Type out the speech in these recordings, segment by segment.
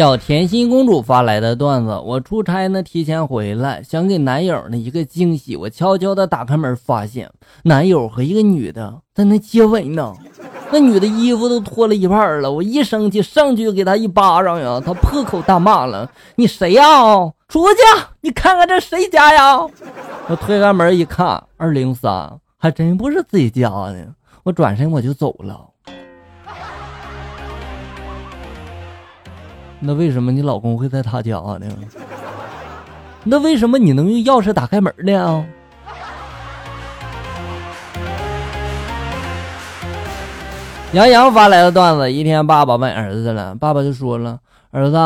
小甜心公主发来的段子：我出差呢，提前回来，想给男友呢一个惊喜。我悄悄的打开门，发现男友和一个女的在那接吻呢。那女的衣服都脱了一半了。我一生气，上去就给她一巴掌呀，她破口大骂了：“你谁呀？出去！你看看这谁家呀？”我推开门一看，二零三还真不是自己家的。我转身我就走了。那为什么你老公会在他家呢？那为什么你能用钥匙打开门呢？杨洋发来的段子：一天，爸爸问儿子了，爸爸就说了：“儿子，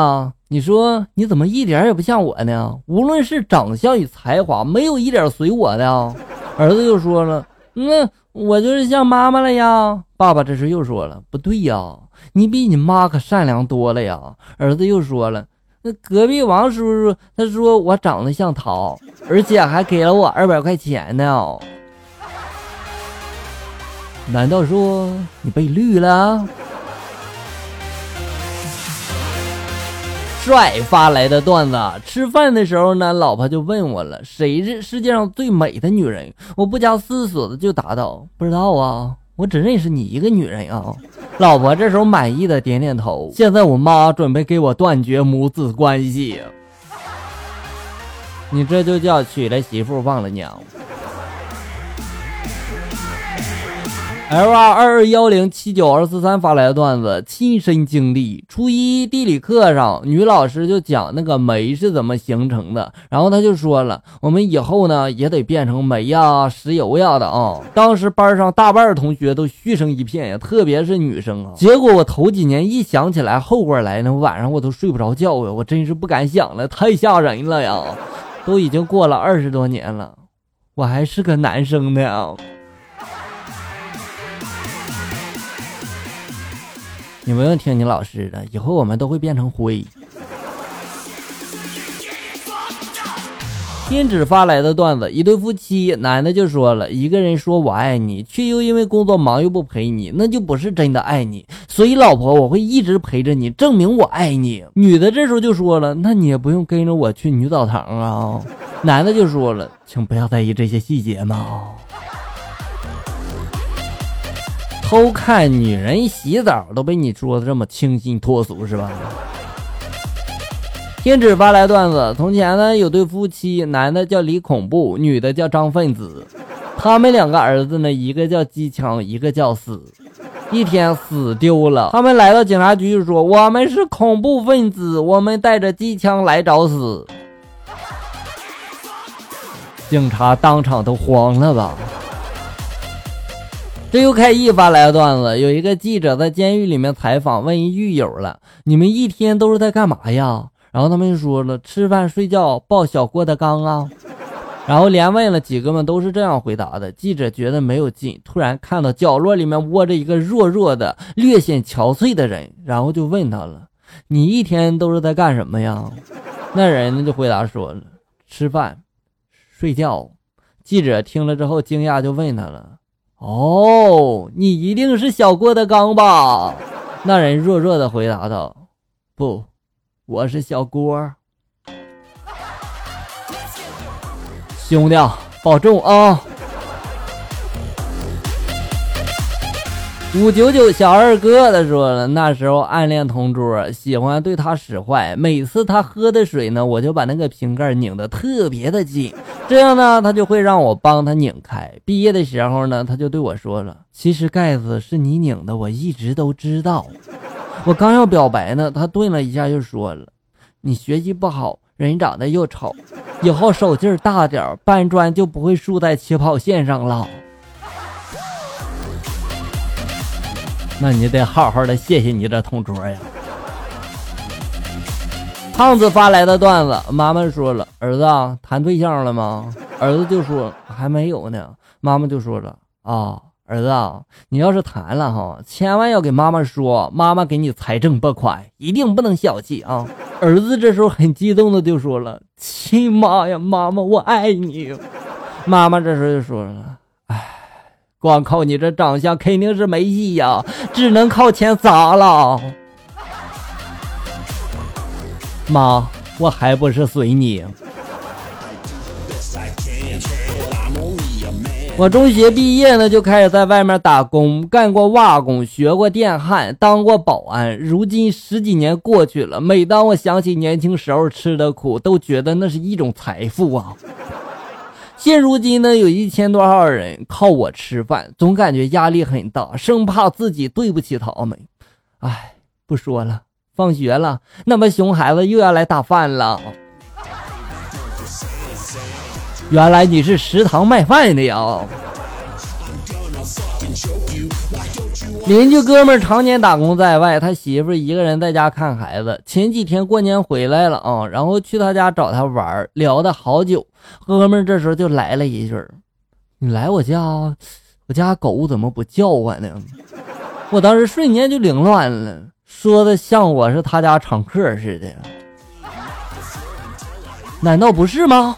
你说你怎么一点也不像我呢？无论是长相与才华，没有一点随我的。”儿子又说了：“那我就是像妈妈了呀。”爸爸这时又说了：“不对呀。”你比你妈可善良多了呀！儿子又说了，那隔壁王叔叔他说我长得像桃，而且还给了我二百块钱呢。难道说你被绿了？帅发来的段子，吃饭的时候呢，老婆就问我了，谁是世界上最美的女人？我不加思索的就答道，不知道啊。我只认识你一个女人啊，老婆这时候满意的点点头。现在我妈准备给我断绝母子关系，你这就叫娶了媳妇忘了娘。L 二二二幺零七九二四三发来的段子，亲身经历。初一地理课上，女老师就讲那个煤是怎么形成的，然后她就说了，我们以后呢也得变成煤呀、石油呀的啊。当时班上大半同学都嘘声一片呀，特别是女生啊。结果我头几年一想起来后果来呢，晚上我都睡不着觉呀，我真是不敢想了，太吓人了呀。都已经过了二十多年了，我还是个男生呢。你不用听你老师的，以后我们都会变成灰。天纸发来的段子：一对夫妻，男的就说了，一个人说我爱你，却又因为工作忙又不陪你，那就不是真的爱你。所以老婆，我会一直陪着你，证明我爱你。女的这时候就说了，那你也不用跟着我去女澡堂啊。男的就说了，请不要在意这些细节嘛。偷看女人洗澡都被你说的这么清新脱俗是吧？天纸发来段子：从前呢有对夫妻，男的叫李恐怖，女的叫张分子。他们两个儿子呢，一个叫机枪，一个叫死。一天死丢了，他们来到警察局就说：“我们是恐怖分子，我们带着机枪来找死。”警察当场都慌了吧？这又开一发来的段子，有一个记者在监狱里面采访，问一狱友了：“你们一天都是在干嘛呀？”然后他们就说了：“吃饭、睡觉、抱小郭德纲啊。”然后连问了几个们，都是这样回答的。记者觉得没有劲，突然看到角落里面窝着一个弱弱的、略显憔悴的人，然后就问他了：“你一天都是在干什么呀？”那人呢就回答说了：“吃饭、睡觉。”记者听了之后惊讶，就问他了。哦，你一定是小郭德纲吧？那人弱弱的回答道：“不，我是小郭。”兄弟，保重啊！五九九小二哥他说了，那时候暗恋同桌，喜欢对他使坏。每次他喝的水呢，我就把那个瓶盖拧得特别的紧，这样呢，他就会让我帮他拧开。毕业的时候呢，他就对我说了：“其实盖子是你拧的，我一直都知道。”我刚要表白呢，他顿了一下，就说了：“你学习不好，人长得又丑，以后手劲儿大点儿，搬砖就不会输在起跑线上了。”那你得好好的谢谢你这同桌呀。胖子发来的段子，妈妈说了：“儿子谈对象了吗？”儿子就说：“还没有呢。”妈妈就说了：“啊，儿子，你要是谈了哈，千万要给妈妈说，妈妈给你财政拨款，一定不能小气啊。”儿子这时候很激动的就说了：“亲妈呀，妈妈我爱你。”妈妈这时候就说了。哎光靠你这长相肯定是没戏呀，只能靠钱砸了。妈，我还不是随你。我中学毕业呢，就开始在外面打工，干过瓦工，学过电焊，当过保安。如今十几年过去了，每当我想起年轻时候吃的苦，都觉得那是一种财富啊。现如今呢，有一千多号人靠我吃饭，总感觉压力很大，生怕自己对不起他们。哎，不说了，放学了，那么熊孩子又要来打饭了。原来你是食堂卖饭的呀！邻居哥们儿常年打工在外，他媳妇一个人在家看孩子。前几天过年回来了啊，然后去他家找他玩，聊的好久。哥们儿这时候就来了一句：“你来我家，我家狗怎么不叫唤呢？”我当时瞬间就凌乱了，说的像我是他家常客似的，难道不是吗？